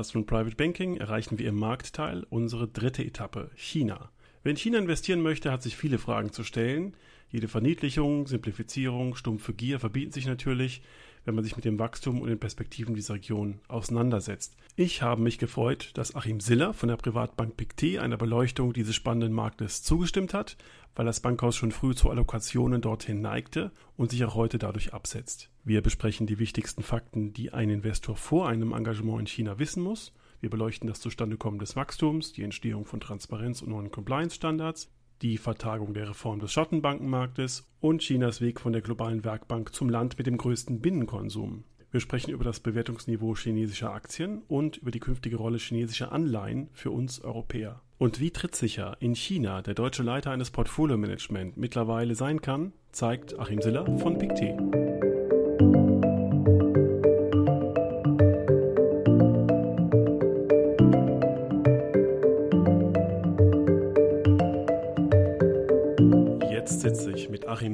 Podcast von Private Banking erreichen wir im Marktteil unsere dritte Etappe, China. Wer in China investieren möchte, hat sich viele Fragen zu stellen. Jede Verniedlichung, Simplifizierung, stumpfe Gier verbieten sich natürlich, wenn man sich mit dem Wachstum und den Perspektiven dieser Region auseinandersetzt. Ich habe mich gefreut, dass Achim Siller von der Privatbank Pictet einer Beleuchtung dieses spannenden Marktes zugestimmt hat, weil das Bankhaus schon früh zu Allokationen dorthin neigte und sich auch heute dadurch absetzt. Wir besprechen die wichtigsten Fakten, die ein Investor vor einem Engagement in China wissen muss. Wir beleuchten das Zustandekommen des Wachstums, die Entstehung von Transparenz und neuen Compliance-Standards, die Vertagung der Reform des Schattenbankenmarktes und Chinas Weg von der globalen Werkbank zum Land mit dem größten Binnenkonsum. Wir sprechen über das Bewertungsniveau chinesischer Aktien und über die künftige Rolle chinesischer Anleihen für uns Europäer. Und wie trittsicher in China der deutsche Leiter eines Portfolio-Management mittlerweile sein kann, zeigt Achim Siller von Pictet.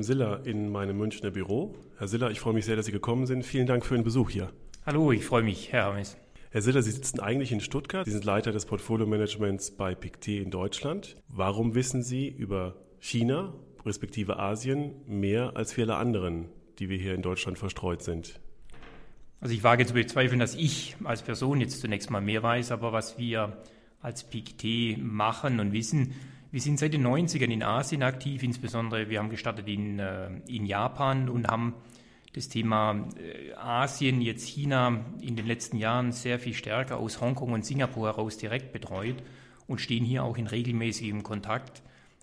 Siller in meinem Münchner Büro. Herr Siller, ich freue mich sehr, dass Sie gekommen sind. Vielen Dank für den Besuch hier. Hallo, ich freue mich, Herr Hermes. Herr Siller, Sie sitzen eigentlich in Stuttgart. Sie sind Leiter des Portfolio-Managements bei Pictet in Deutschland. Warum wissen Sie über China, respektive Asien, mehr als viele anderen, die wir hier in Deutschland verstreut sind? Also ich wage zu bezweifeln, dass ich als Person jetzt zunächst mal mehr weiß, aber was wir als Pictet machen und wissen, wir sind seit den 90ern in Asien aktiv, insbesondere wir haben gestartet in, äh, in Japan und haben das Thema äh, Asien, jetzt China in den letzten Jahren sehr viel stärker aus Hongkong und Singapur heraus direkt betreut und stehen hier auch in regelmäßigem Kontakt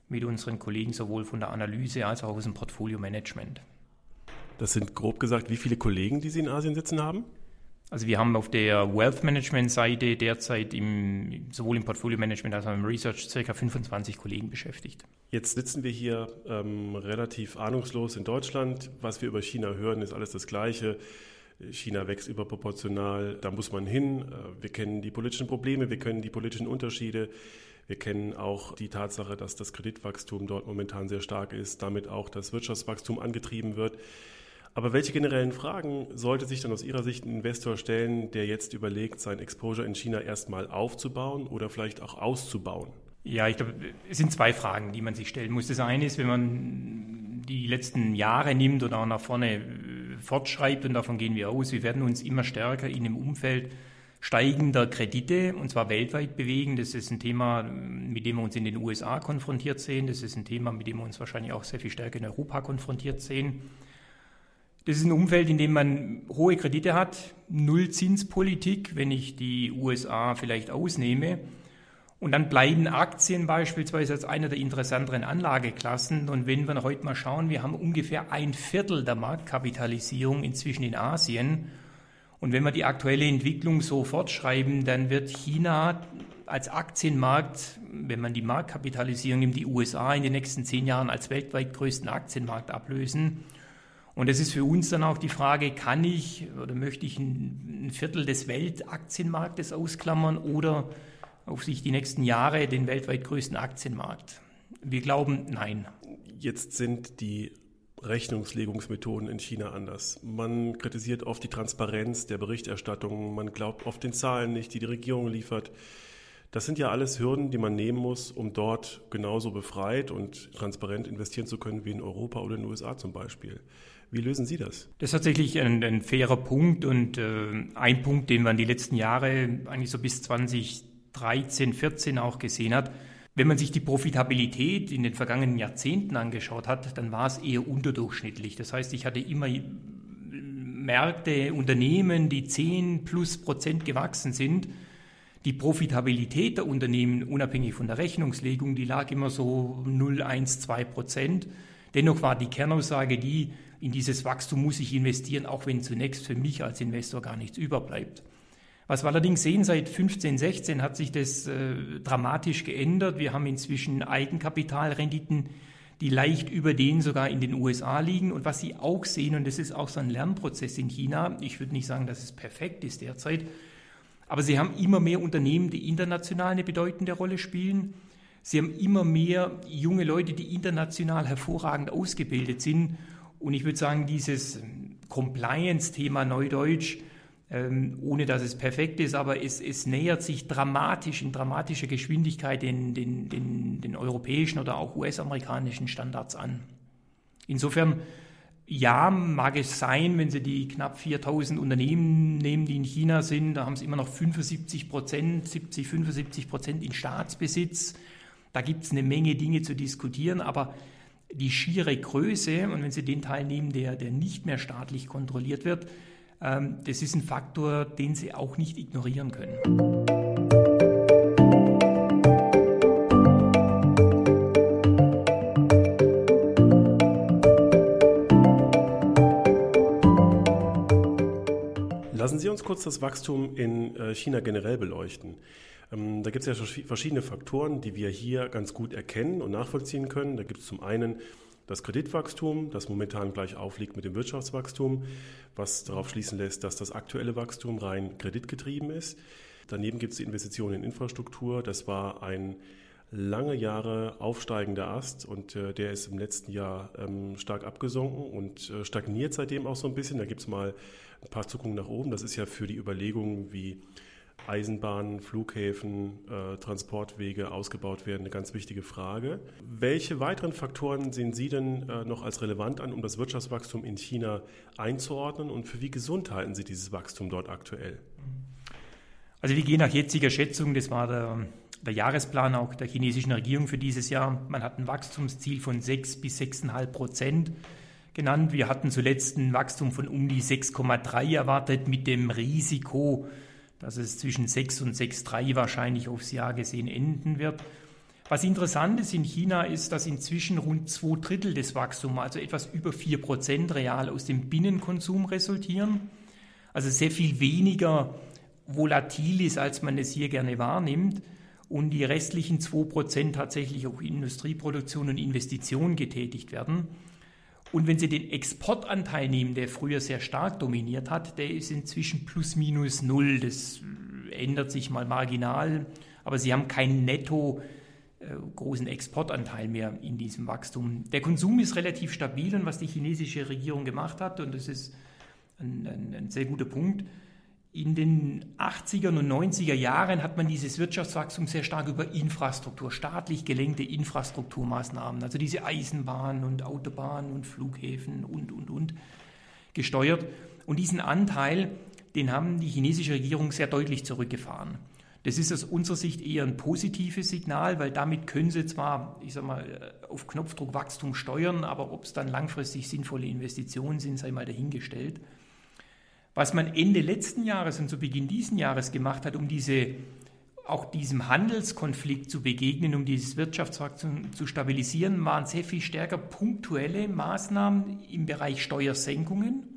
mit unseren Kollegen sowohl von der Analyse als auch aus dem Portfolio-Management. Das sind grob gesagt, wie viele Kollegen, die Sie in Asien sitzen haben? Also wir haben auf der Wealth Management Seite derzeit im, sowohl im Portfolio Management als auch im Research ca. 25 Kollegen beschäftigt. Jetzt sitzen wir hier ähm, relativ ahnungslos in Deutschland. Was wir über China hören, ist alles das Gleiche. China wächst überproportional, da muss man hin. Äh, wir kennen die politischen Probleme, wir kennen die politischen Unterschiede. Wir kennen auch die Tatsache, dass das Kreditwachstum dort momentan sehr stark ist, damit auch das Wirtschaftswachstum angetrieben wird. Aber welche generellen Fragen sollte sich dann aus Ihrer Sicht ein Investor stellen, der jetzt überlegt, sein Exposure in China erstmal aufzubauen oder vielleicht auch auszubauen? Ja, ich glaube, es sind zwei Fragen, die man sich stellen muss. Das eine ist, wenn man die letzten Jahre nimmt oder auch nach vorne äh, fortschreibt, und davon gehen wir aus, wir werden uns immer stärker in dem Umfeld steigender Kredite, und zwar weltweit bewegen. Das ist ein Thema, mit dem wir uns in den USA konfrontiert sehen. Das ist ein Thema, mit dem wir uns wahrscheinlich auch sehr viel stärker in Europa konfrontiert sehen. Das ist ein Umfeld, in dem man hohe Kredite hat, Nullzinspolitik, wenn ich die USA vielleicht ausnehme. Und dann bleiben Aktien beispielsweise als einer der interessanteren Anlageklassen. Und wenn wir heute mal schauen, wir haben ungefähr ein Viertel der Marktkapitalisierung inzwischen in Asien. Und wenn wir die aktuelle Entwicklung so fortschreiben, dann wird China als Aktienmarkt, wenn man die Marktkapitalisierung nimmt, die USA in den nächsten zehn Jahren als weltweit größten Aktienmarkt ablösen. Und es ist für uns dann auch die Frage, kann ich oder möchte ich ein, Viertel des Weltaktienmarktes ausklammern oder auf sich die nächsten Jahre den weltweit größten Aktienmarkt? Wir glauben, nein. Jetzt sind die Rechnungslegungsmethoden in China anders. Man kritisiert oft die Transparenz der Berichterstattung, man glaubt oft den Zahlen nicht, die die Regierung liefert. Das sind ja alles Hürden, die man nehmen muss, um dort genauso befreit und transparent investieren zu können wie in Europa oder in den USA zum Beispiel. Wie lösen Sie das? Das ist tatsächlich ein, ein fairer Punkt und äh, ein Punkt, den man die letzten Jahre, eigentlich so bis 2013, 14 auch gesehen hat. Wenn man sich die Profitabilität in den vergangenen Jahrzehnten angeschaut hat, dann war es eher unterdurchschnittlich. Das heißt, ich hatte immer Märkte, Unternehmen, die 10 plus Prozent gewachsen sind. Die Profitabilität der Unternehmen, unabhängig von der Rechnungslegung, die lag immer so 0, 1, 2 Prozent. Dennoch war die Kernaussage die, in dieses Wachstum muss ich investieren, auch wenn zunächst für mich als Investor gar nichts überbleibt. Was wir allerdings sehen, seit 15, 16 hat sich das äh, dramatisch geändert. Wir haben inzwischen Eigenkapitalrenditen, die leicht über denen sogar in den USA liegen. Und was Sie auch sehen, und das ist auch so ein Lernprozess in China, ich würde nicht sagen, dass es perfekt ist derzeit, aber Sie haben immer mehr Unternehmen, die international eine bedeutende Rolle spielen. Sie haben immer mehr junge Leute, die international hervorragend ausgebildet sind und ich würde sagen, dieses Compliance-Thema Neudeutsch, ähm, ohne dass es perfekt ist, aber es, es nähert sich dramatisch, in dramatischer Geschwindigkeit den, den, den, den europäischen oder auch US-amerikanischen Standards an. Insofern, ja, mag es sein, wenn Sie die knapp 4000 Unternehmen nehmen, die in China sind, da haben Sie immer noch 75 Prozent, 70, 75 Prozent in Staatsbesitz. Da gibt es eine Menge Dinge zu diskutieren, aber die schiere Größe, und wenn Sie den Teil nehmen, der, der nicht mehr staatlich kontrolliert wird, ähm, das ist ein Faktor, den Sie auch nicht ignorieren können. Lassen Sie uns kurz das Wachstum in äh, China generell beleuchten. Ähm, da gibt es ja verschiedene Faktoren, die wir hier ganz gut erkennen und nachvollziehen können. Da gibt es zum einen das Kreditwachstum, das momentan gleich aufliegt mit dem Wirtschaftswachstum, was darauf schließen lässt, dass das aktuelle Wachstum rein kreditgetrieben ist. Daneben gibt es die Investitionen in Infrastruktur. Das war ein lange Jahre aufsteigender Ast und äh, der ist im letzten Jahr ähm, stark abgesunken und äh, stagniert seitdem auch so ein bisschen. Da gibt es mal ein paar Zuckungen nach oben. Das ist ja für die Überlegungen, wie Eisenbahnen, Flughäfen, äh, Transportwege ausgebaut werden, eine ganz wichtige Frage. Welche weiteren Faktoren sehen Sie denn äh, noch als relevant an, um das Wirtschaftswachstum in China einzuordnen und für wie gesund halten Sie dieses Wachstum dort aktuell? Also wir gehen nach jetziger Schätzung, das war der, der Jahresplan auch der chinesischen Regierung für dieses Jahr, man hat ein Wachstumsziel von 6 bis 6,5 Prozent genannt. Wir hatten zuletzt ein Wachstum von um die 6,3 erwartet mit dem Risiko, dass es zwischen 6 und 6,3 wahrscheinlich aufs Jahr gesehen enden wird. Was interessant ist in China ist, dass inzwischen rund zwei Drittel des Wachstums, also etwas über 4 Prozent real aus dem Binnenkonsum resultieren. Also sehr viel weniger volatil ist, als man es hier gerne wahrnimmt. Und die restlichen 2 Prozent tatsächlich auch Industrieproduktion und Investitionen getätigt werden. Und wenn Sie den Exportanteil nehmen, der früher sehr stark dominiert hat, der ist inzwischen plus minus null. Das ändert sich mal marginal, aber Sie haben keinen netto äh, großen Exportanteil mehr in diesem Wachstum. Der Konsum ist relativ stabil und was die chinesische Regierung gemacht hat, und das ist ein, ein, ein sehr guter Punkt, in den 80er und 90er Jahren hat man dieses Wirtschaftswachstum sehr stark über Infrastruktur, staatlich gelenkte Infrastrukturmaßnahmen, also diese Eisenbahnen und Autobahnen und Flughäfen und, und, und, gesteuert. Und diesen Anteil, den haben die chinesische Regierung sehr deutlich zurückgefahren. Das ist aus unserer Sicht eher ein positives Signal, weil damit können sie zwar, ich sag mal, auf Knopfdruck Wachstum steuern, aber ob es dann langfristig sinnvolle Investitionen sind, sei mal dahingestellt. Was man Ende letzten Jahres und zu Beginn diesen Jahres gemacht hat, um diese, auch diesem Handelskonflikt zu begegnen, um dieses Wirtschaftswachstum zu stabilisieren, waren sehr viel stärker punktuelle Maßnahmen im Bereich Steuersenkungen.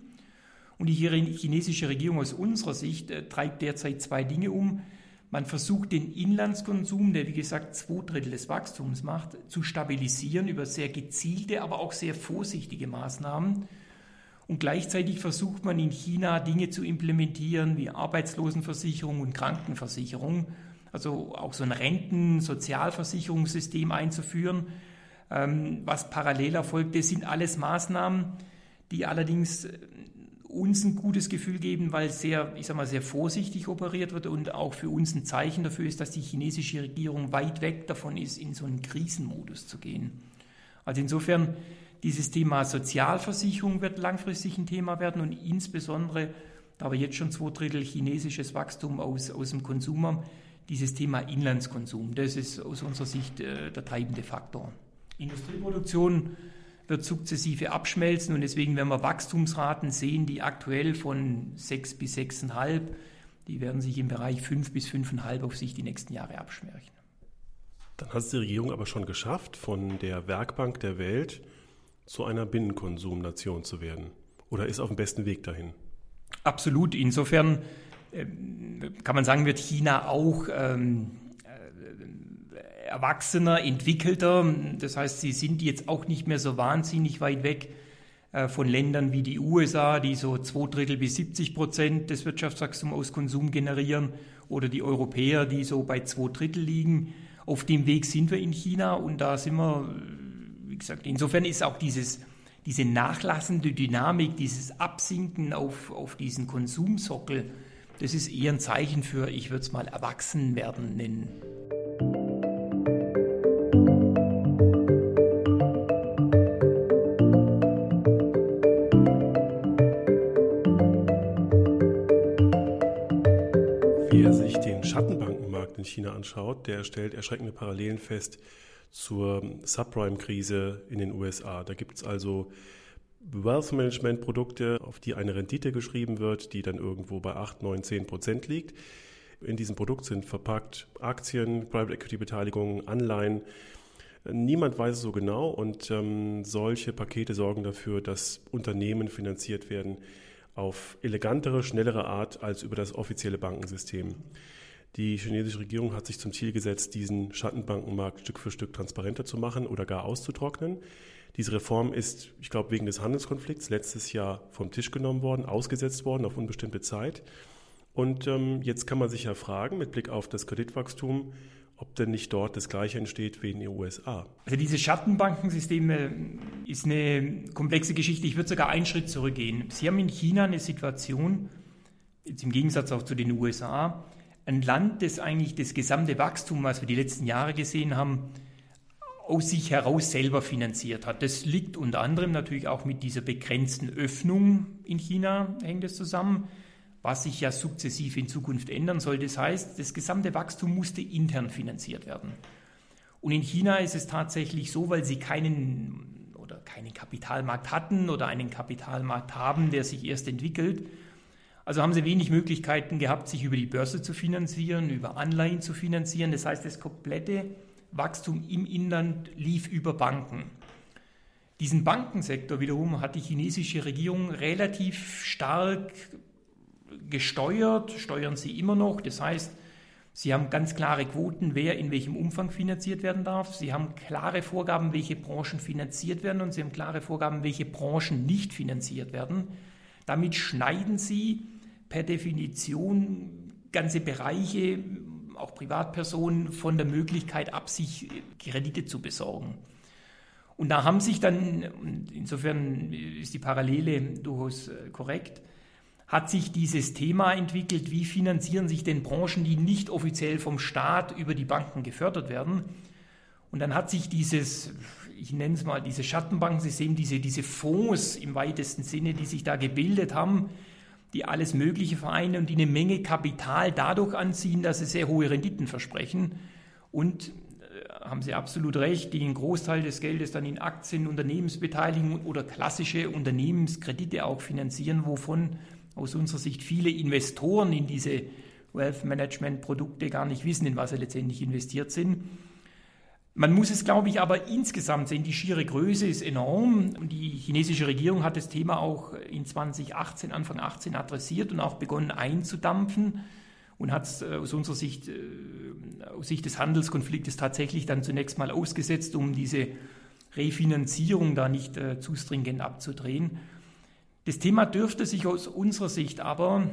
Und die chinesische Regierung aus unserer Sicht äh, treibt derzeit zwei Dinge um. Man versucht den Inlandskonsum, der wie gesagt zwei Drittel des Wachstums macht, zu stabilisieren über sehr gezielte, aber auch sehr vorsichtige Maßnahmen. Und gleichzeitig versucht man in China Dinge zu implementieren wie Arbeitslosenversicherung und Krankenversicherung, also auch so ein Renten-Sozialversicherungssystem einzuführen, ähm, was parallel erfolgt. Das sind alles Maßnahmen, die allerdings äh, uns ein gutes Gefühl geben, weil sehr, ich sag mal, sehr vorsichtig operiert wird und auch für uns ein Zeichen dafür ist, dass die chinesische Regierung weit weg davon ist, in so einen Krisenmodus zu gehen. Also insofern dieses Thema Sozialversicherung wird langfristig ein Thema werden und insbesondere, da wir jetzt schon zwei Drittel chinesisches Wachstum aus, aus dem Konsum haben, dieses Thema Inlandskonsum. Das ist aus unserer Sicht äh, der treibende Faktor. Industrieproduktion wird sukzessive abschmelzen und deswegen werden wir Wachstumsraten sehen, die aktuell von 6 bis 6,5, die werden sich im Bereich 5 bis 5,5 auf sich die nächsten Jahre abschmärchen. Dann hat es die Regierung aber schon geschafft, von der Werkbank der Welt zu einer Binnenkonsumnation zu werden? Oder ist auf dem besten Weg dahin? Absolut. Insofern äh, kann man sagen, wird China auch ähm, äh, erwachsener, entwickelter. Das heißt, sie sind jetzt auch nicht mehr so wahnsinnig weit weg äh, von Ländern wie die USA, die so zwei Drittel bis 70 Prozent des Wirtschaftswachstums aus Konsum generieren, oder die Europäer, die so bei zwei Drittel liegen. Auf dem Weg sind wir in China und da sind wir wie gesagt, insofern ist auch dieses, diese nachlassende Dynamik, dieses Absinken auf, auf diesen Konsumsockel, das ist eher ein Zeichen für, ich würde es mal Erwachsenwerden nennen. Wer sich den Schattenbankenmarkt in China anschaut, der stellt erschreckende Parallelen fest zur Subprime-Krise in den USA. Da gibt es also Wealth Management Produkte, auf die eine Rendite geschrieben wird, die dann irgendwo bei 8, 9, 10 Prozent liegt. In diesem Produkt sind verpackt Aktien, Private Equity Beteiligungen, Anleihen. Niemand weiß es so genau und ähm, solche Pakete sorgen dafür, dass Unternehmen finanziert werden auf elegantere, schnellere Art als über das offizielle Bankensystem. Die chinesische Regierung hat sich zum Ziel gesetzt, diesen Schattenbankenmarkt Stück für Stück transparenter zu machen oder gar auszutrocknen. Diese Reform ist, ich glaube, wegen des Handelskonflikts letztes Jahr vom Tisch genommen worden, ausgesetzt worden auf unbestimmte Zeit. Und ähm, jetzt kann man sich ja fragen, mit Blick auf das Kreditwachstum, ob denn nicht dort das Gleiche entsteht wie in den USA. Also diese Schattenbankensysteme ist eine komplexe Geschichte. Ich würde sogar einen Schritt zurückgehen. Sie haben in China eine Situation, jetzt im Gegensatz auch zu den USA, ein Land, das eigentlich das gesamte Wachstum, was wir die letzten Jahre gesehen haben, aus sich heraus selber finanziert hat. Das liegt unter anderem natürlich auch mit dieser begrenzten Öffnung in China, hängt es zusammen, was sich ja sukzessiv in Zukunft ändern soll. Das heißt, das gesamte Wachstum musste intern finanziert werden. Und in China ist es tatsächlich so, weil sie keinen oder keinen Kapitalmarkt hatten oder einen Kapitalmarkt haben, der sich erst entwickelt, also haben sie wenig Möglichkeiten gehabt, sich über die Börse zu finanzieren, über Anleihen zu finanzieren. Das heißt, das komplette Wachstum im Inland lief über Banken. Diesen Bankensektor wiederum hat die chinesische Regierung relativ stark gesteuert, steuern sie immer noch. Das heißt, sie haben ganz klare Quoten, wer in welchem Umfang finanziert werden darf. Sie haben klare Vorgaben, welche Branchen finanziert werden und sie haben klare Vorgaben, welche Branchen nicht finanziert werden. Damit schneiden sie per Definition ganze Bereiche, auch Privatpersonen, von der Möglichkeit ab, sich Kredite zu besorgen. Und da haben sich dann, insofern ist die Parallele durchaus äh, korrekt, hat sich dieses Thema entwickelt, wie finanzieren sich denn Branchen, die nicht offiziell vom Staat über die Banken gefördert werden. Und dann hat sich dieses, ich nenne es mal, diese Schattenbankensystem, diese, diese Fonds im weitesten Sinne, die sich da gebildet haben, die alles Mögliche vereinen und die eine Menge Kapital dadurch anziehen, dass sie sehr hohe Renditen versprechen. Und äh, haben Sie absolut recht, die einen Großteil des Geldes dann in Aktien, Unternehmensbeteiligungen oder klassische Unternehmenskredite auch finanzieren, wovon aus unserer Sicht viele Investoren in diese Wealth Management Produkte gar nicht wissen, in was sie letztendlich investiert sind. Man muss es, glaube ich, aber insgesamt sehen, die schiere Größe ist enorm. Die chinesische Regierung hat das Thema auch in 2018, Anfang 18 adressiert und auch begonnen einzudampfen und hat es äh, aus unserer Sicht, äh, aus Sicht des Handelskonfliktes tatsächlich dann zunächst mal ausgesetzt, um diese Refinanzierung da nicht äh, zu stringent abzudrehen. Das Thema dürfte sich aus unserer Sicht aber,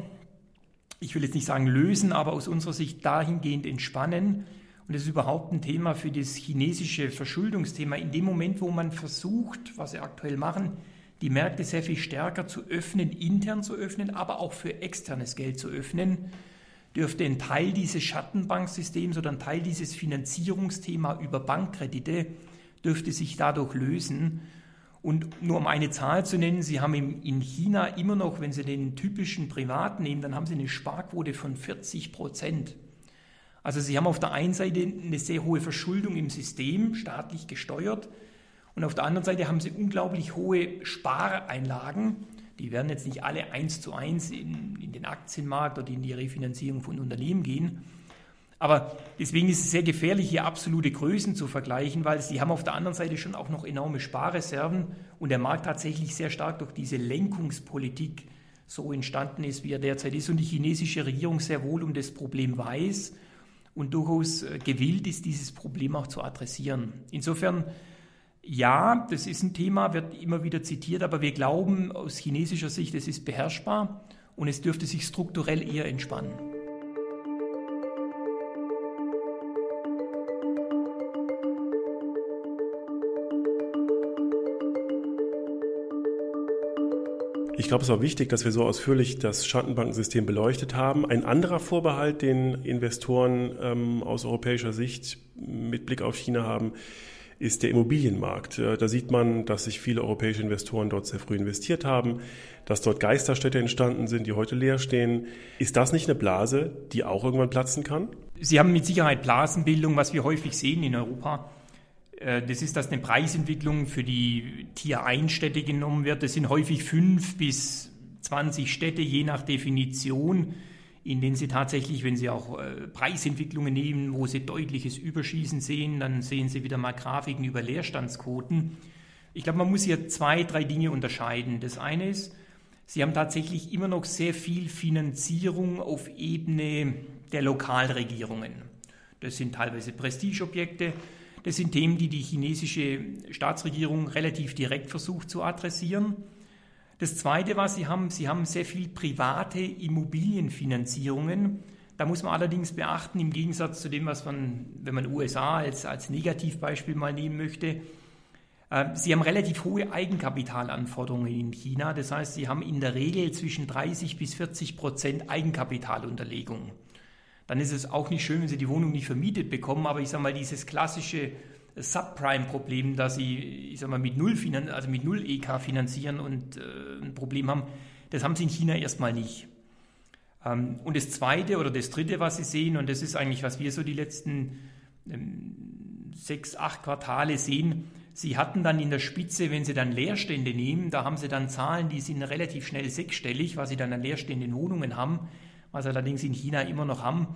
ich will jetzt nicht sagen lösen, aber aus unserer Sicht dahingehend entspannen, und das ist überhaupt ein Thema für das chinesische Verschuldungsthema. In dem Moment, wo man versucht, was sie aktuell machen, die Märkte sehr viel stärker zu öffnen, intern zu öffnen, aber auch für externes Geld zu öffnen, dürfte ein Teil dieses Schattenbanksystems oder ein Teil dieses Finanzierungsthema über Bankkredite dürfte sich dadurch lösen. Und nur um eine Zahl zu nennen, Sie haben in China immer noch, wenn Sie den typischen Privat nehmen, dann haben Sie eine Sparquote von 40 Prozent. Also sie haben auf der einen Seite eine sehr hohe Verschuldung im System, staatlich gesteuert, und auf der anderen Seite haben sie unglaublich hohe Spareinlagen. Die werden jetzt nicht alle eins zu eins in, in den Aktienmarkt oder in die Refinanzierung von Unternehmen gehen. Aber deswegen ist es sehr gefährlich, hier absolute Größen zu vergleichen, weil sie haben auf der anderen Seite schon auch noch enorme Sparreserven und der Markt tatsächlich sehr stark durch diese Lenkungspolitik so entstanden ist, wie er derzeit ist. Und die chinesische Regierung sehr wohl um das Problem weiß und durchaus äh, gewillt ist, dieses Problem auch zu adressieren. Insofern, ja, das ist ein Thema, wird immer wieder zitiert, aber wir glauben aus chinesischer Sicht, es ist beherrschbar und es dürfte sich strukturell eher entspannen. Ich glaube, es war wichtig, dass wir so ausführlich das Schattenbankensystem beleuchtet haben. Ein anderer Vorbehalt, den Investoren ähm, aus europäischer Sicht mit Blick auf China haben, ist der Immobilienmarkt. Da sieht man, dass sich viele europäische Investoren dort sehr früh investiert haben, dass dort Geisterstädte entstanden sind, die heute leer stehen. Ist das nicht eine Blase, die auch irgendwann platzen kann? Sie haben mit Sicherheit Blasenbildung, was wir häufig sehen in Europa. Äh, das ist, dass eine Preisentwicklung für die Tier 1 Städte genommen wird. Das sind häufig fünf bis 20 Städte, je nach Definition in denen Sie tatsächlich, wenn Sie auch äh, Preisentwicklungen nehmen, wo Sie deutliches Überschießen sehen, dann sehen Sie wieder mal Grafiken über Leerstandsquoten. Ich glaube, man muss hier zwei, drei Dinge unterscheiden. Das eine ist, Sie haben tatsächlich immer noch sehr viel Finanzierung auf Ebene der Lokalregierungen. Das sind teilweise Prestigeobjekte. Das sind Themen, die die chinesische Staatsregierung relativ direkt versucht zu adressieren. Das Zweite, was Sie haben, Sie haben sehr viel private Immobilienfinanzierungen. Da muss man allerdings beachten, im Gegensatz zu dem, was man, wenn man USA als, als Negativbeispiel mal nehmen möchte, äh, Sie haben relativ hohe Eigenkapitalanforderungen in China. Das heißt, Sie haben in der Regel zwischen 30 bis 40 Prozent Eigenkapitalunterlegung. Dann ist es auch nicht schön, wenn Sie die Wohnung nicht vermietet bekommen, aber ich sage mal, dieses klassische Subprime-Problem, dass sie, ich sag mal, mit Null, also mit Null EK finanzieren und äh, ein Problem haben, das haben sie in China erstmal nicht. Ähm, und das Zweite oder das Dritte, was sie sehen, und das ist eigentlich, was wir so die letzten ähm, sechs, acht Quartale sehen, sie hatten dann in der Spitze, wenn sie dann Leerstände nehmen, da haben sie dann Zahlen, die sind relativ schnell sechsstellig, was sie dann an Leerständen Wohnungen haben, was sie allerdings in China immer noch haben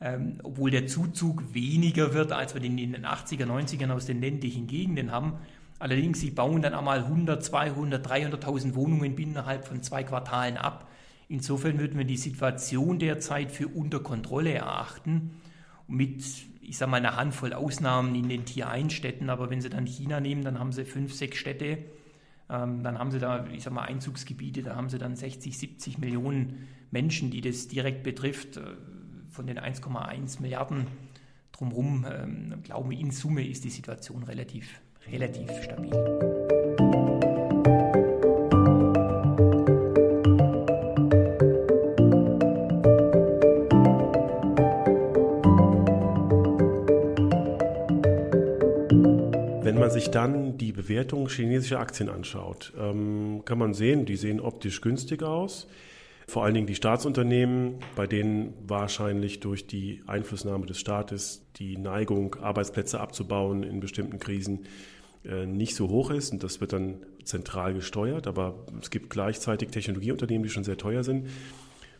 ähm, obwohl der Zuzug weniger wird, als wir den in den 80er, 90ern aus den ländlichen Gegenden haben. Allerdings, sie bauen dann einmal 100, 200, 300.000 Wohnungen innerhalb von zwei Quartalen ab. Insofern würden wir die Situation derzeit für unter Kontrolle erachten. Mit, ich sage mal, einer Handvoll Ausnahmen in den Tier-1-Städten. Aber wenn Sie dann China nehmen, dann haben Sie fünf, sechs Städte. Ähm, dann haben Sie da, ich sage mal, Einzugsgebiete. Da haben Sie dann 60, 70 Millionen Menschen, die das direkt betrifft von den 1,1 Milliarden drumherum, ähm, glauben in Summe ist die Situation relativ, relativ stabil. Wenn man sich dann die Bewertung chinesischer Aktien anschaut, ähm, kann man sehen, die sehen optisch günstig aus. Vor allen Dingen die Staatsunternehmen, bei denen wahrscheinlich durch die Einflussnahme des Staates die Neigung, Arbeitsplätze abzubauen in bestimmten Krisen äh, nicht so hoch ist und das wird dann zentral gesteuert. Aber es gibt gleichzeitig Technologieunternehmen, die schon sehr teuer sind.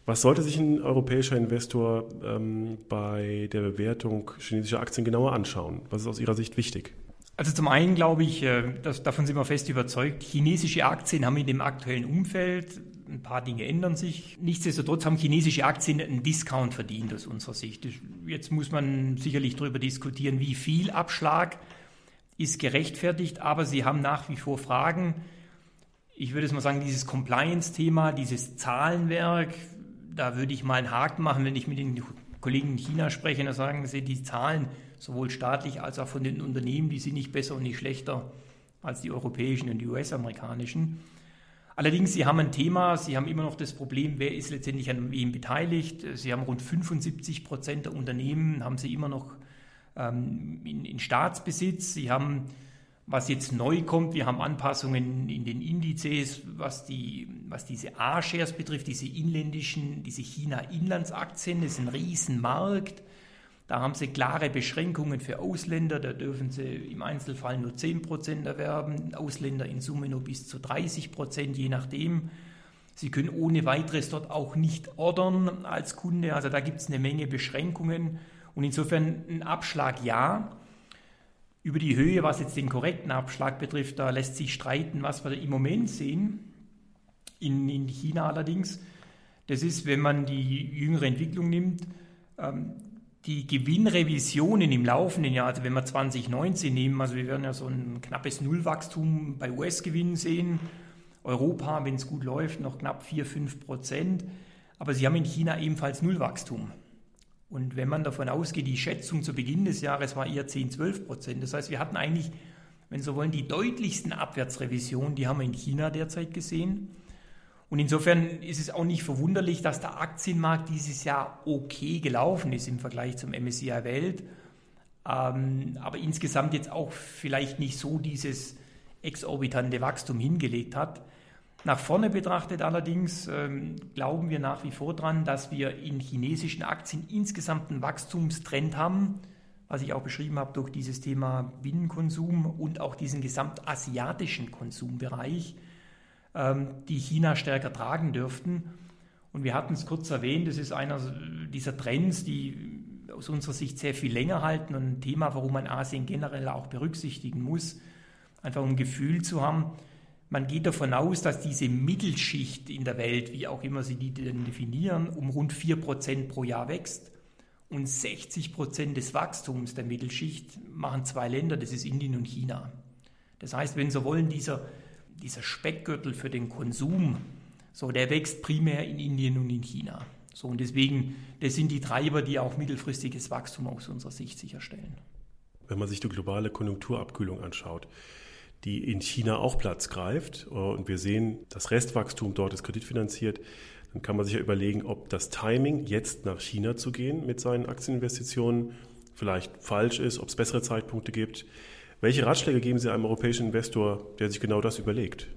Was sollte sich ein europäischer Investor ähm, bei der Bewertung chinesischer Aktien genauer anschauen? Was ist aus Ihrer Sicht wichtig? Also zum einen glaube ich, äh, dass, davon sind wir fest überzeugt, chinesische Aktien haben in dem aktuellen Umfeld ein paar Dinge ändern sich. Nichtsdestotrotz haben chinesische Aktien einen Discount verdient aus unserer Sicht. Jetzt muss man sicherlich darüber diskutieren, wie viel Abschlag ist gerechtfertigt, aber sie haben nach wie vor Fragen. Ich würde es mal sagen, dieses Compliance-Thema, dieses Zahlenwerk, da würde ich mal einen Haken machen, wenn ich mit den Kollegen in China spreche, dann sagen sie, die Zahlen sowohl staatlich als auch von den Unternehmen, die sind nicht besser und nicht schlechter als die europäischen und die US-amerikanischen. Allerdings, Sie haben ein Thema, Sie haben immer noch das Problem, wer ist letztendlich an wem beteiligt. Sie haben rund 75 Prozent der Unternehmen, haben Sie immer noch ähm, in, in, Staatsbesitz. Sie haben, was jetzt neu kommt, wir haben Anpassungen in den Indizes, was, die, was diese A-Shares betrifft, diese inländischen, diese China-Inlandsaktien, das ist ein Riesenmarkt. Da haben sie klare Beschränkungen für Ausländer. Da dürfen sie im Einzelfall nur 10 Prozent erwerben, Ausländer in Summe nur bis zu 30 Prozent, je nachdem. Sie können ohne weiteres dort auch nicht ordern als Kunde. Also da gibt es eine Menge Beschränkungen. Und insofern ein Abschlag ja. Über die Höhe, was jetzt den korrekten Abschlag betrifft, da lässt sich streiten, was wir im Moment sehen. In, in China allerdings. Das ist, wenn man die jüngere Entwicklung nimmt, ähm, die Gewinnrevisionen im laufenden Jahr, also wenn wir 2019 nehmen, also wir werden ja so ein knappes Nullwachstum bei US-Gewinnen sehen, Europa, wenn es gut läuft, noch knapp 4, 5 Prozent, aber sie haben in China ebenfalls Nullwachstum. Und wenn man davon ausgeht, die Schätzung zu Beginn des Jahres war eher 10, 12 Prozent. Das heißt, wir hatten eigentlich, wenn Sie wollen, die deutlichsten Abwärtsrevisionen, die haben wir in China derzeit gesehen. Und insofern ist es auch nicht verwunderlich, dass der Aktienmarkt dieses Jahr okay gelaufen ist im Vergleich zum MSCI Welt. Ähm, aber insgesamt jetzt auch vielleicht nicht so dieses exorbitante Wachstum hingelegt hat. Nach vorne betrachtet allerdings ähm, glauben wir nach wie vor daran, dass wir in chinesischen Aktien insgesamt einen Wachstumstrend haben, was ich auch beschrieben habe durch dieses Thema Binnenkonsum und auch diesen gesamtasiatischen Konsumbereich, die China stärker tragen dürften. Und wir hatten es kurz erwähnt, das ist einer dieser Trends, die aus unserer Sicht sehr viel länger halten und ein Thema, warum man Asien generell auch berücksichtigen muss, einfach um ein Gefühl zu haben, man geht davon aus, dass diese Mittelschicht in der Welt, wie auch immer Sie die denn definieren, um rund 4% pro Jahr wächst. Und 60% des Wachstums der Mittelschicht machen zwei Länder, das ist Indien und China. Das heißt, wenn Sie wollen, dieser, dieser Speckgürtel für den Konsum, so, der wächst primär in Indien und in China. So, und deswegen, das sind die Treiber, die auch mittelfristiges Wachstum aus unserer Sicht sicherstellen. Wenn man sich die globale Konjunkturabkühlung anschaut, die in China auch Platz greift. Und wir sehen, das Restwachstum dort ist kreditfinanziert. Dann kann man sich ja überlegen, ob das Timing, jetzt nach China zu gehen mit seinen Aktieninvestitionen, vielleicht falsch ist, ob es bessere Zeitpunkte gibt. Welche Ratschläge geben Sie einem europäischen Investor, der sich genau das überlegt?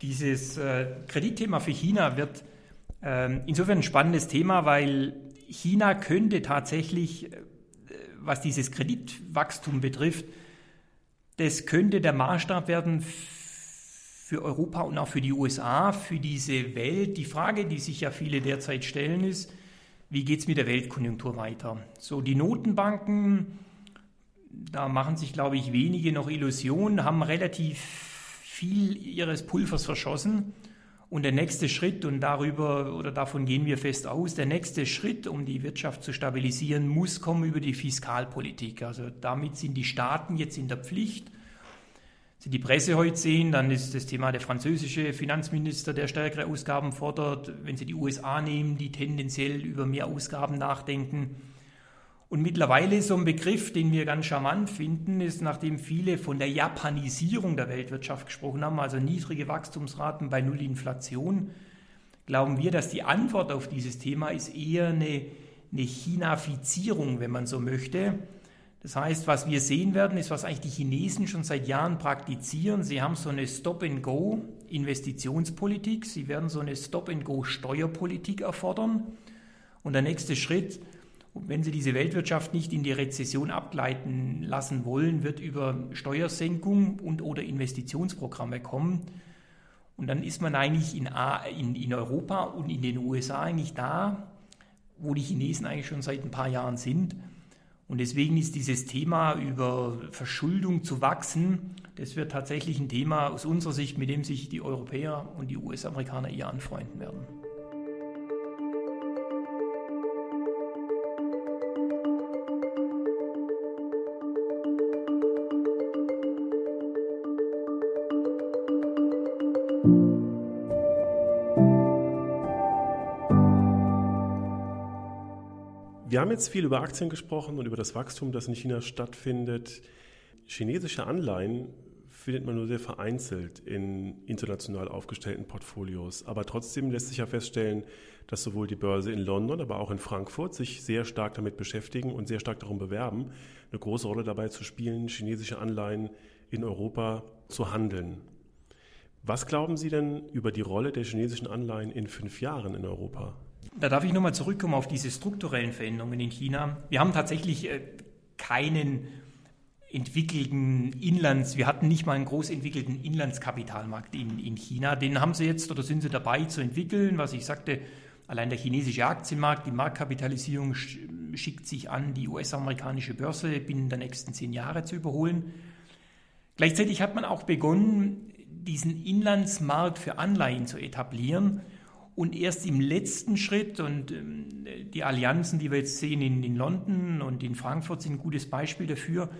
Dieses äh, Kreditthema für China wird äh, insofern ein spannendes Thema, weil China könnte tatsächlich, äh, was dieses Kreditwachstum betrifft, das könnte der Maßstab werden für Europa und auch für die USA, für diese Welt. Die Frage, die sich ja viele derzeit stellen, ist, wie geht es mit der Weltkonjunktur weiter? So, die Notenbanken, da machen sich, glaube ich, wenige noch Illusionen, haben relativ viel ihres Pulvers verschossen. Und der nächste Schritt, und darüber oder davon gehen wir fest aus, der nächste Schritt, um die Wirtschaft zu stabilisieren, muss kommen über die Fiskalpolitik. Also damit sind die Staaten jetzt in der Pflicht. Sie die Presse heute sehen, dann ist das Thema der französische Finanzminister, der stärkere Ausgaben fordert. Wenn Sie die USA nehmen, die tendenziell über mehr Ausgaben nachdenken. Und mittlerweile so ein Begriff, den wir ganz charmant finden, ist, nachdem viele von der Japanisierung der Weltwirtschaft gesprochen haben, also niedrige Wachstumsraten bei Null Inflation, glauben wir, dass die Antwort auf dieses Thema ist eher eine, eine Chinafizierung, wenn man so möchte. Das heißt, was wir sehen werden, ist, was eigentlich die Chinesen schon seit Jahren praktizieren. Sie haben so eine Stop-and-Go-Investitionspolitik. Sie werden so eine Stop-and-Go-Steuerpolitik erfordern. Und der nächste Schritt und wenn Sie diese Weltwirtschaft nicht in die Rezession abgleiten lassen wollen, wird über Steuersenkung und oder Investitionsprogramme kommen. Und dann ist man eigentlich in, in, in Europa und in den USA eigentlich da, wo die Chinesen eigentlich schon seit ein paar Jahren sind. Und deswegen ist dieses Thema über Verschuldung zu wachsen, das wird tatsächlich ein Thema aus unserer Sicht, mit dem sich die Europäer und die US-Amerikaner eher anfreunden werden. Wir haben jetzt viel über Aktien gesprochen und über das Wachstum, das in China stattfindet. Chinesische Anleihen findet man nur sehr vereinzelt in international aufgestellten Portfolios. Aber trotzdem lässt sich ja feststellen, dass sowohl die Börse in London, aber auch in Frankfurt sich sehr stark damit beschäftigen und sehr stark darum bewerben, eine große Rolle dabei zu spielen, chinesische Anleihen in Europa zu handeln. Was glauben Sie denn über die Rolle der chinesischen Anleihen in fünf Jahren in Europa? Da darf ich nochmal zurückkommen auf diese strukturellen Veränderungen in China. Wir haben tatsächlich äh, keinen entwickelten Inlands, wir hatten nicht mal einen groß entwickelten Inlandskapitalmarkt in, in China. Den haben sie jetzt oder sind sie dabei zu entwickeln. Was ich sagte, allein der chinesische Aktienmarkt, die Marktkapitalisierung schickt sich an, die US-amerikanische Börse binnen der nächsten zehn Jahre zu überholen. Gleichzeitig hat man auch begonnen, diesen Inlandsmarkt für Anleihen zu etablieren. Und erst im letzten Schritt, und ähm, die Allianzen, die wir jetzt sehen in, in London und in Frankfurt, sind ein gutes Beispiel dafür,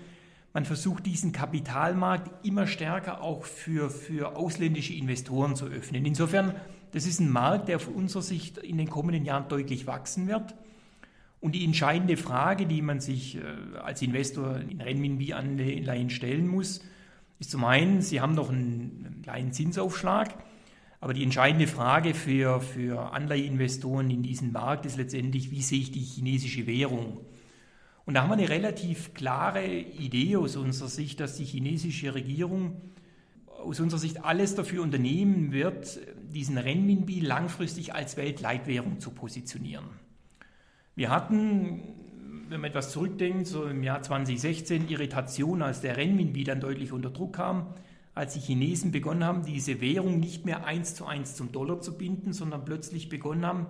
man versucht diesen Kapitalmarkt immer stärker auch für, für ausländische Investoren zu öffnen. Insofern, das ist ein Markt, der von unserer Sicht in den kommenden Jahren deutlich wachsen wird. Und die entscheidende Frage, die man sich äh, als Investor in Renminbi-Anleihen stellen muss, ist zum einen, sie haben noch einen kleinen Zinsaufschlag, aber die entscheidende Frage für, für Anleiheinvestoren in diesen Markt ist letztendlich, wie sehe ich die chinesische Währung? Und da haben wir eine relativ klare Idee aus unserer Sicht, dass die chinesische Regierung aus unserer Sicht alles dafür unternehmen wird, diesen Renminbi langfristig als Weltleitwährung zu positionieren. Wir hatten, wenn man etwas zurückdenkt, so im Jahr 2016 Irritation, als der Renminbi dann deutlich unter Druck kam, als die Chinesen begonnen haben, diese Währung nicht mehr eins zu eins zum Dollar zu binden, sondern plötzlich begonnen haben,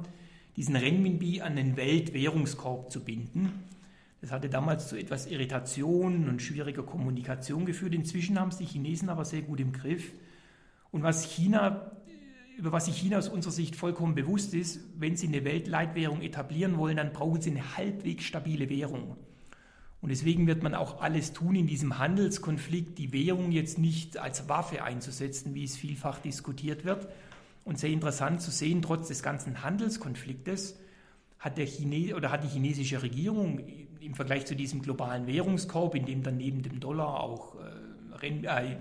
diesen Renminbi an den Weltwährungskorb zu binden. Das hatte damals zu etwas Irritation und schwieriger Kommunikation geführt. Inzwischen haben es die Chinesen aber sehr gut im Griff. Und was China, über was sich China aus unserer Sicht vollkommen bewusst ist, wenn sie eine Weltleitwährung etablieren wollen, dann brauchen sie eine halbwegs stabile Währung. Und deswegen wird man auch alles tun in diesem Handelskonflikt, die Währung jetzt nicht als Waffe einzusetzen, wie es vielfach diskutiert wird. Und sehr interessant zu sehen, trotz des ganzen Handelskonfliktes hat, der Chine oder hat die chinesische Regierung im Vergleich zu diesem globalen Währungskorb, in dem dann neben dem Dollar auch äh, äh,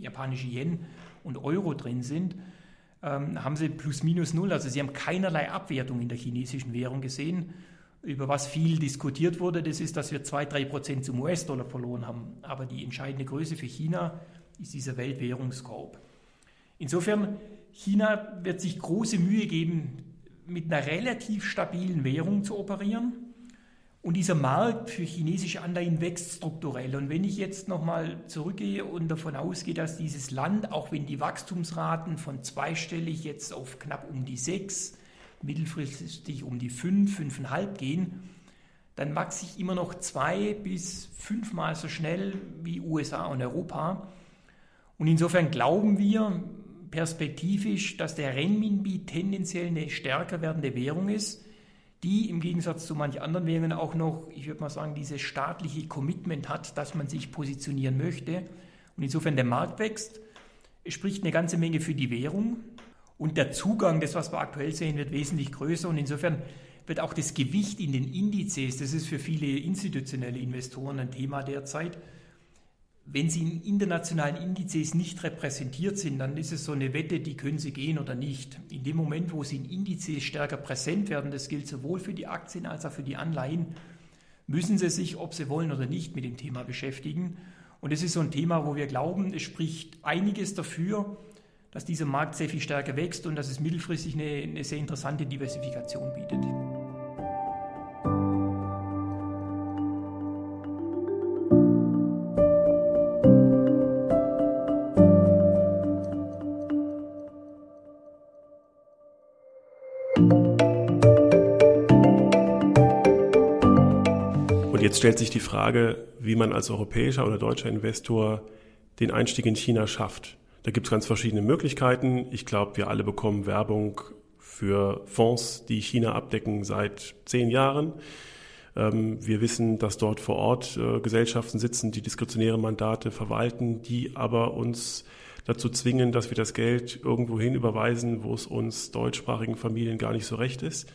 japanische Yen und Euro drin sind, ähm, haben sie plus minus null. Also sie haben keinerlei Abwertung in der chinesischen Währung gesehen. Über was viel diskutiert wurde, das ist, dass wir zwei, drei Prozent zum US-Dollar verloren haben. Aber die entscheidende Größe für China ist dieser Weltwährungskorb. Insofern, China wird sich große Mühe geben, mit einer relativ stabilen Währung zu operieren und dieser Markt für chinesische Anleihen wächst strukturell. Und wenn ich jetzt nochmal zurückgehe und davon ausgehe, dass dieses Land, auch wenn die Wachstumsraten von zweistellig jetzt auf knapp um die sechs, mittelfristig um die fünf, fünfeinhalb gehen, dann wachse ich immer noch zwei bis fünfmal so schnell wie USA und Europa. Und insofern glauben wir perspektivisch, dass der Renminbi tendenziell eine stärker werdende Währung ist die im Gegensatz zu manchen anderen Währungen auch noch, ich würde mal sagen, dieses staatliche Commitment hat, dass man sich positionieren möchte. Und insofern der Markt wächst, spricht eine ganze Menge für die Währung und der Zugang, das was wir aktuell sehen, wird wesentlich größer und insofern wird auch das Gewicht in den Indizes, das ist für viele institutionelle Investoren ein Thema derzeit, wenn sie in internationalen Indizes nicht repräsentiert sind, dann ist es so eine Wette, die können sie gehen oder nicht. In dem Moment, wo sie in Indizes stärker präsent werden, das gilt sowohl für die Aktien als auch für die Anleihen, müssen sie sich, ob sie wollen oder nicht, mit dem Thema beschäftigen. Und es ist so ein Thema, wo wir glauben, es spricht einiges dafür, dass dieser Markt sehr viel stärker wächst und dass es mittelfristig eine, eine sehr interessante Diversifikation bietet. Jetzt stellt sich die Frage, wie man als europäischer oder deutscher Investor den Einstieg in China schafft. Da gibt es ganz verschiedene Möglichkeiten. Ich glaube, wir alle bekommen Werbung für Fonds, die China abdecken seit zehn Jahren. Ähm, wir wissen, dass dort vor Ort äh, Gesellschaften sitzen, die diskretionäre Mandate verwalten, die aber uns dazu zwingen, dass wir das Geld irgendwo hin überweisen, wo es uns deutschsprachigen Familien gar nicht so recht ist.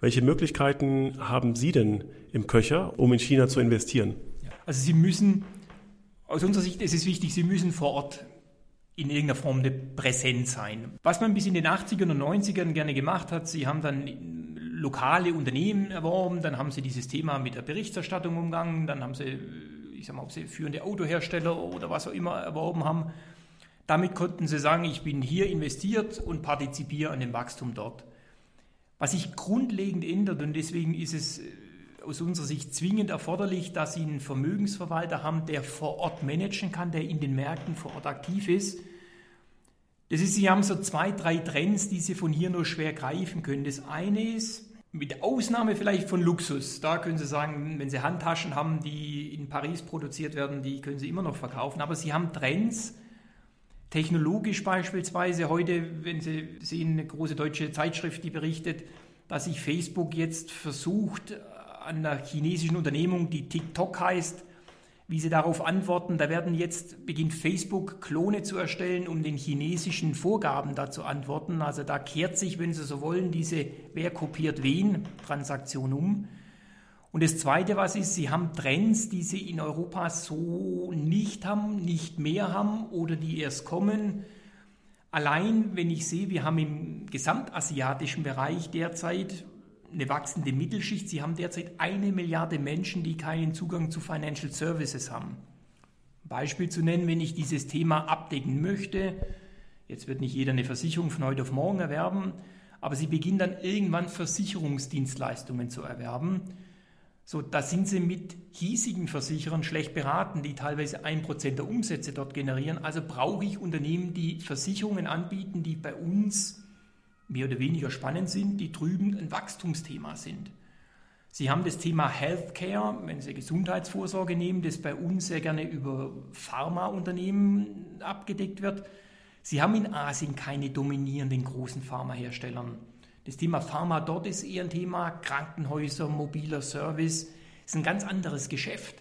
Welche Möglichkeiten haben Sie denn im Köcher, um in China zu investieren? Also Sie müssen, aus unserer Sicht ist es wichtig, Sie müssen vor Ort in irgendeiner Form eine Präsenz sein. Was man bis in den 80ern und 90ern gerne gemacht hat, Sie haben dann lokale Unternehmen erworben, dann haben Sie dieses Thema mit der Berichterstattung umgangen, dann haben Sie, ich sag mal, ob Sie führende Autohersteller oder was auch immer erworben haben. Damit konnten Sie sagen, ich bin hier investiert und partizipiere an dem Wachstum dort. Was sich grundlegend ändert und deswegen ist es aus unserer Sicht zwingend erforderlich, dass Sie einen Vermögensverwalter haben, der vor Ort managen kann, der in den Märkten vor Ort aktiv ist. Das ist, Sie haben so zwei, drei Trends, die Sie von hier nur schwer greifen können. Das eine ist, mit Ausnahme vielleicht von Luxus, da können Sie sagen, wenn Sie Handtaschen haben, die in Paris produziert werden, die können Sie immer noch verkaufen. Aber Sie haben Trends, Technologisch beispielsweise heute, wenn Sie sehen, eine große deutsche Zeitschrift, die berichtet, dass sich Facebook jetzt versucht, einer chinesischen Unternehmung, die TikTok heißt, wie sie darauf antworten. Da werden jetzt, beginnt Facebook Klone zu erstellen, um den chinesischen Vorgaben da zu antworten. Also da kehrt sich, wenn Sie so wollen, diese Wer kopiert wen Transaktion um. Und das Zweite, was ist, sie haben Trends, die sie in Europa so nicht haben, nicht mehr haben oder die erst kommen. Allein, wenn ich sehe, wir haben im gesamtasiatischen Bereich derzeit eine wachsende Mittelschicht. Sie haben derzeit eine Milliarde Menschen, die keinen Zugang zu Financial Services haben. Beispiel zu nennen, wenn ich dieses Thema abdecken möchte, jetzt wird nicht jeder eine Versicherung von heute auf morgen erwerben, aber sie beginnen dann irgendwann Versicherungsdienstleistungen zu erwerben. So, da sind sie mit hiesigen Versicherern schlecht beraten, die teilweise ein Prozent der Umsätze dort generieren. Also brauche ich Unternehmen, die Versicherungen anbieten, die bei uns mehr oder weniger spannend sind, die drüben ein Wachstumsthema sind. Sie haben das Thema Healthcare, wenn Sie Gesundheitsvorsorge nehmen, das bei uns sehr gerne über Pharmaunternehmen abgedeckt wird. Sie haben in Asien keine dominierenden großen Pharmaherstellern. Das Thema Pharma dort ist eher ein Thema Krankenhäuser, mobiler Service. Das ist ein ganz anderes Geschäft,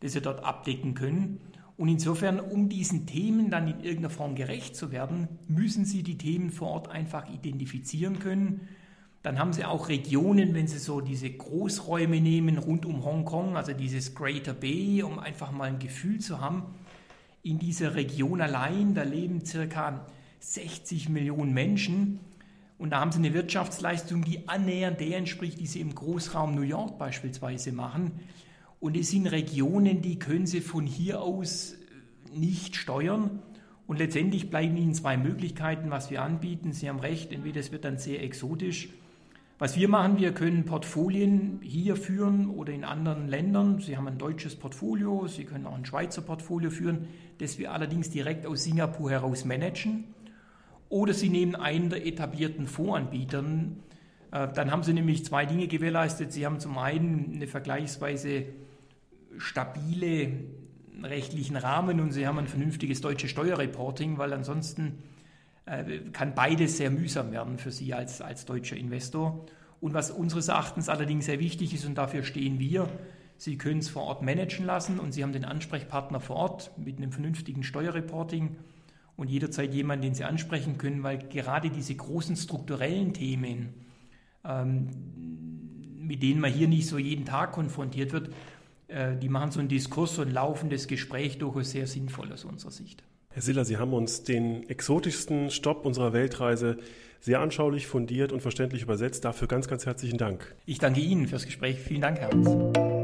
das Sie dort abdecken können. Und insofern, um diesen Themen dann in irgendeiner Form gerecht zu werden, müssen Sie die Themen vor Ort einfach identifizieren können. Dann haben Sie auch Regionen, wenn Sie so diese Großräume nehmen rund um Hongkong, also dieses Greater Bay, um einfach mal ein Gefühl zu haben. In dieser Region allein, da leben circa 60 Millionen Menschen. Und da haben sie eine Wirtschaftsleistung, die annähernd der entspricht, die sie im Großraum New York beispielsweise machen. Und es sind Regionen, die können sie von hier aus nicht steuern. Und letztendlich bleiben ihnen zwei Möglichkeiten, was wir anbieten. Sie haben recht, entweder es wird dann sehr exotisch. Was wir machen, wir können Portfolien hier führen oder in anderen Ländern. Sie haben ein deutsches Portfolio, Sie können auch ein Schweizer Portfolio führen, das wir allerdings direkt aus Singapur heraus managen. Oder Sie nehmen einen der etablierten Fondsanbietern. Äh, dann haben Sie nämlich zwei Dinge gewährleistet. Sie haben zum einen eine vergleichsweise stabile rechtlichen Rahmen und Sie haben ein vernünftiges deutsches Steuerreporting, weil ansonsten äh, kann beides sehr mühsam werden für Sie als, als deutscher Investor. Und was unseres Erachtens allerdings sehr wichtig ist, und dafür stehen wir, Sie können es vor Ort managen lassen und Sie haben den Ansprechpartner vor Ort mit einem vernünftigen Steuerreporting und jederzeit jemanden, den Sie ansprechen können, weil gerade diese großen strukturellen Themen, ähm, mit denen man hier nicht so jeden Tag konfrontiert wird, die machen so einen Diskurs, so ein laufendes Gespräch durchaus sehr sinnvoll aus unserer Sicht. Herr Siller, Sie haben uns den exotischsten Stopp unserer Weltreise sehr anschaulich, fundiert und verständlich übersetzt. Dafür ganz, ganz herzlichen Dank. Ich danke Ihnen fürs Gespräch. Vielen Dank, Herr Hans.